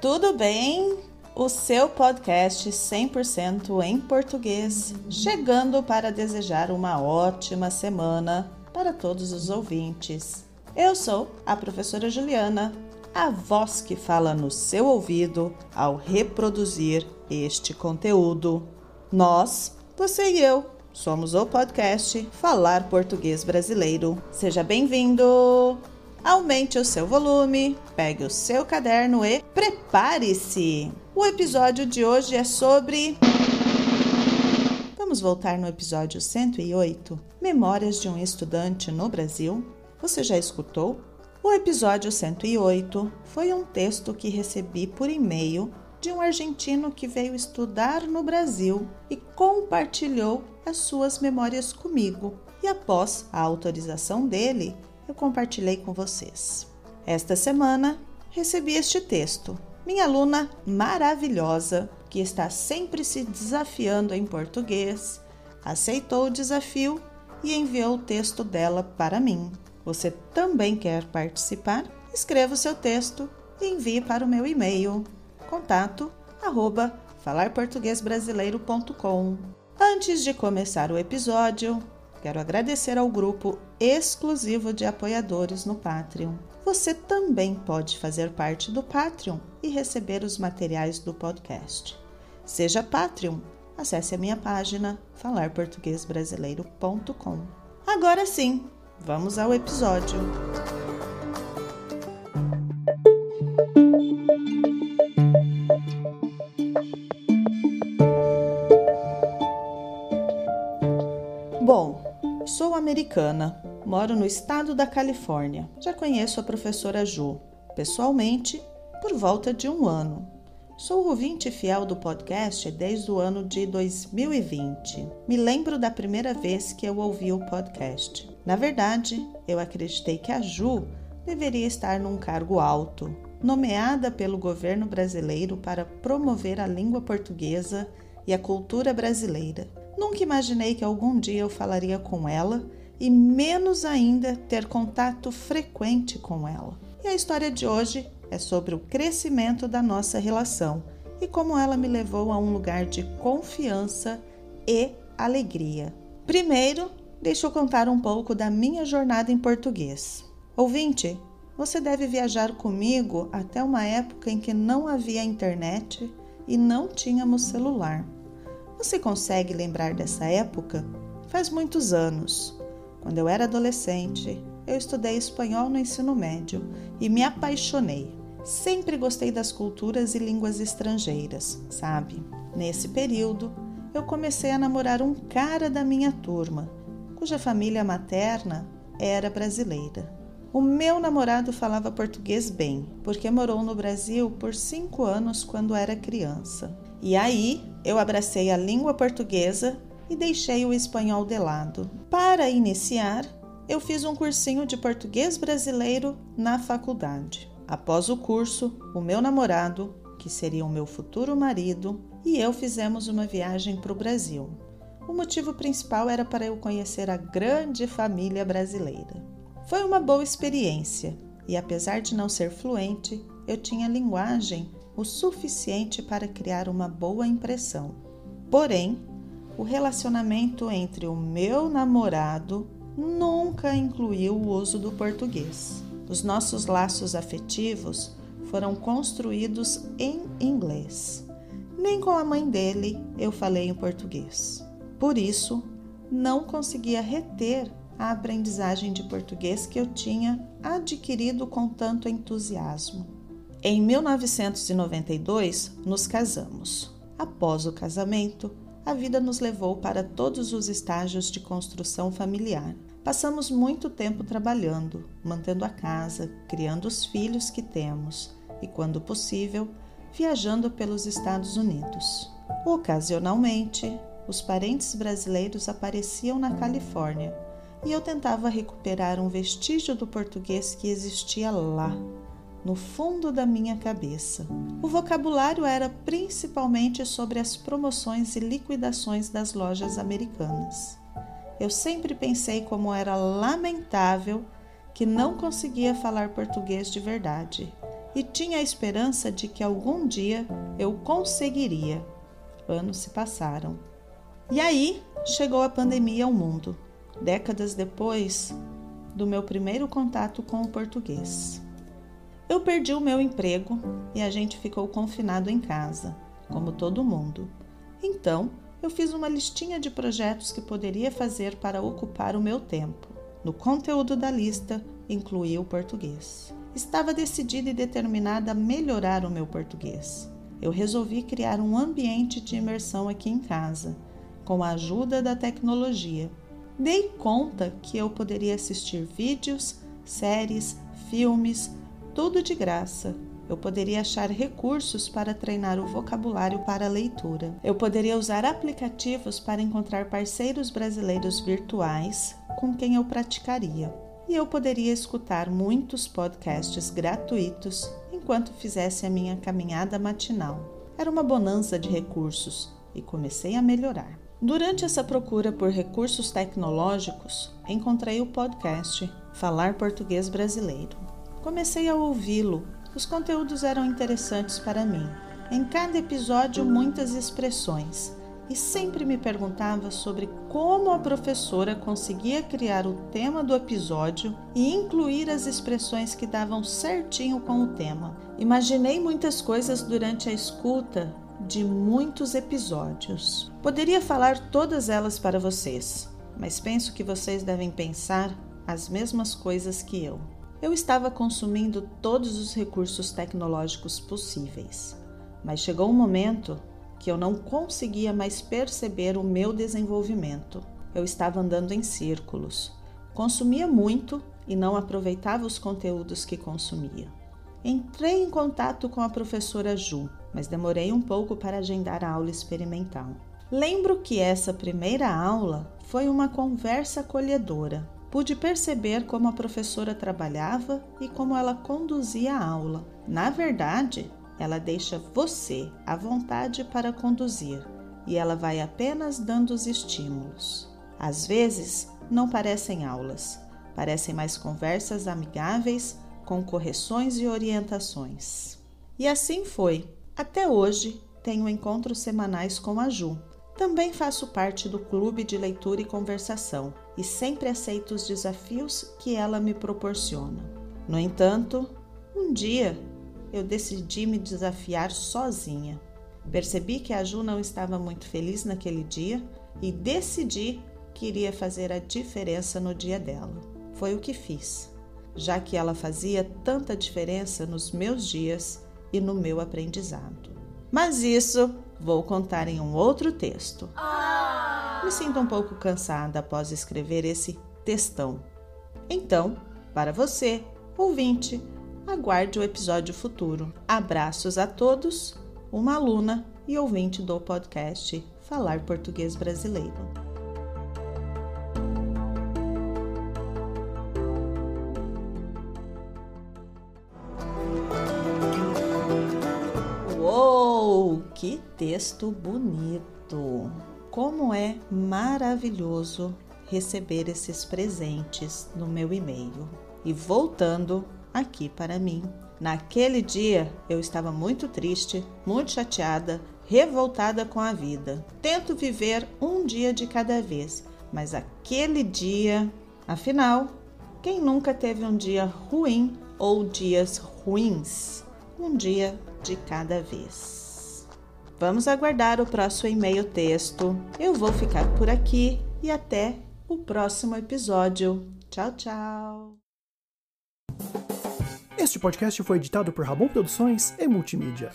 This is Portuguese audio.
tudo bem? O seu podcast 100% em português, chegando para desejar uma ótima semana para todos os ouvintes. Eu sou a professora Juliana, a voz que fala no seu ouvido ao reproduzir este conteúdo. Nós, você e eu, somos o podcast Falar Português Brasileiro. Seja bem-vindo! Aumente o seu volume, pegue o seu caderno e prepare-se! O episódio de hoje é sobre. Vamos voltar no episódio 108 Memórias de um Estudante no Brasil? Você já escutou? O episódio 108 foi um texto que recebi por e-mail de um argentino que veio estudar no Brasil e compartilhou as suas memórias comigo. E após a autorização dele, eu compartilhei com vocês. Esta semana recebi este texto. Minha aluna maravilhosa, que está sempre se desafiando em português, aceitou o desafio e enviou o texto dela para mim. Você também quer participar? Escreva o seu texto e envie para o meu e-mail contato falarportuguesbrasileiro.com. Antes de começar o episódio, Quero agradecer ao grupo exclusivo de apoiadores no Patreon. Você também pode fazer parte do Patreon e receber os materiais do podcast. Seja Patreon, acesse a minha página falarportuguesbrasileiro.com. Agora sim, vamos ao episódio. Americana, moro no estado da Califórnia. Já conheço a professora Ju, pessoalmente, por volta de um ano. Sou ouvinte fiel do podcast desde o ano de 2020. Me lembro da primeira vez que eu ouvi o podcast. Na verdade, eu acreditei que a Ju deveria estar num cargo alto, nomeada pelo governo brasileiro para promover a língua portuguesa e a cultura brasileira. Nunca imaginei que algum dia eu falaria com ela e menos ainda ter contato frequente com ela. E a história de hoje é sobre o crescimento da nossa relação e como ela me levou a um lugar de confiança e alegria. Primeiro, deixa eu contar um pouco da minha jornada em português. Ouvinte, você deve viajar comigo até uma época em que não havia internet e não tínhamos celular. Você consegue lembrar dessa época? Faz muitos anos. Quando eu era adolescente, eu estudei espanhol no ensino médio e me apaixonei. Sempre gostei das culturas e línguas estrangeiras, sabe? Nesse período, eu comecei a namorar um cara da minha turma, cuja família materna era brasileira. O meu namorado falava português bem, porque morou no Brasil por cinco anos quando era criança. E aí eu abracei a língua portuguesa e deixei o espanhol de lado. Para iniciar, eu fiz um cursinho de português brasileiro na faculdade. Após o curso, o meu namorado, que seria o meu futuro marido, e eu fizemos uma viagem para o Brasil. O motivo principal era para eu conhecer a grande família brasileira. Foi uma boa experiência e, apesar de não ser fluente, eu tinha linguagem o suficiente para criar uma boa impressão. Porém, o relacionamento entre o meu namorado nunca incluiu o uso do português. Os nossos laços afetivos foram construídos em inglês. Nem com a mãe dele eu falei em português. Por isso, não conseguia reter a aprendizagem de português que eu tinha adquirido com tanto entusiasmo. Em 1992, nos casamos. Após o casamento, a vida nos levou para todos os estágios de construção familiar. Passamos muito tempo trabalhando, mantendo a casa, criando os filhos que temos e, quando possível, viajando pelos Estados Unidos. Ocasionalmente, os parentes brasileiros apareciam na Califórnia e eu tentava recuperar um vestígio do português que existia lá, no fundo da minha cabeça. O vocabulário era principalmente sobre as promoções e liquidações das lojas americanas. Eu sempre pensei como era lamentável que não conseguia falar português de verdade. e tinha a esperança de que algum dia eu conseguiria. Anos se passaram. E aí chegou a pandemia ao mundo, décadas depois do meu primeiro contato com o português. Eu perdi o meu emprego e a gente ficou confinado em casa, como todo mundo. Então, eu fiz uma listinha de projetos que poderia fazer para ocupar o meu tempo. No conteúdo da lista, incluí o português. Estava decidida e determinada a melhorar o meu português. Eu resolvi criar um ambiente de imersão aqui em casa, com a ajuda da tecnologia. Dei conta que eu poderia assistir vídeos, séries, filmes, tudo de graça. Eu poderia achar recursos para treinar o vocabulário para a leitura. Eu poderia usar aplicativos para encontrar parceiros brasileiros virtuais com quem eu praticaria e eu poderia escutar muitos podcasts gratuitos enquanto fizesse a minha caminhada matinal. Era uma bonança de recursos e comecei a melhorar. Durante essa procura por recursos tecnológicos, encontrei o podcast Falar Português Brasileiro. Comecei a ouvi-lo. Os conteúdos eram interessantes para mim. Em cada episódio, muitas expressões e sempre me perguntava sobre como a professora conseguia criar o tema do episódio e incluir as expressões que davam certinho com o tema. Imaginei muitas coisas durante a escuta de muitos episódios. Poderia falar todas elas para vocês, mas penso que vocês devem pensar as mesmas coisas que eu. Eu estava consumindo todos os recursos tecnológicos possíveis, mas chegou um momento que eu não conseguia mais perceber o meu desenvolvimento. Eu estava andando em círculos. Consumia muito e não aproveitava os conteúdos que consumia. Entrei em contato com a professora Ju, mas demorei um pouco para agendar a aula experimental. Lembro que essa primeira aula foi uma conversa acolhedora. Pude perceber como a professora trabalhava e como ela conduzia a aula. Na verdade, ela deixa você à vontade para conduzir e ela vai apenas dando os estímulos. Às vezes, não parecem aulas, parecem mais conversas amigáveis com correções e orientações. E assim foi. Até hoje, tenho encontros semanais com a Ju. Também faço parte do clube de leitura e conversação e sempre aceito os desafios que ela me proporciona. No entanto, um dia eu decidi me desafiar sozinha. Percebi que a Ju não estava muito feliz naquele dia e decidi que iria fazer a diferença no dia dela. Foi o que fiz, já que ela fazia tanta diferença nos meus dias e no meu aprendizado. Mas isso vou contar em um outro texto. Me sinto um pouco cansada após escrever esse textão. Então, para você, ouvinte, aguarde o episódio futuro. Abraços a todos, uma aluna e ouvinte do podcast Falar Português Brasileiro. Que texto bonito! Como é maravilhoso receber esses presentes no meu e-mail. E voltando aqui para mim. Naquele dia eu estava muito triste, muito chateada, revoltada com a vida. Tento viver um dia de cada vez, mas aquele dia, afinal, quem nunca teve um dia ruim ou dias ruins? Um dia de cada vez. Vamos aguardar o próximo e-mail texto. Eu vou ficar por aqui e até o próximo episódio. Tchau, tchau. Este podcast foi editado por Ramon Produções e Multimídia.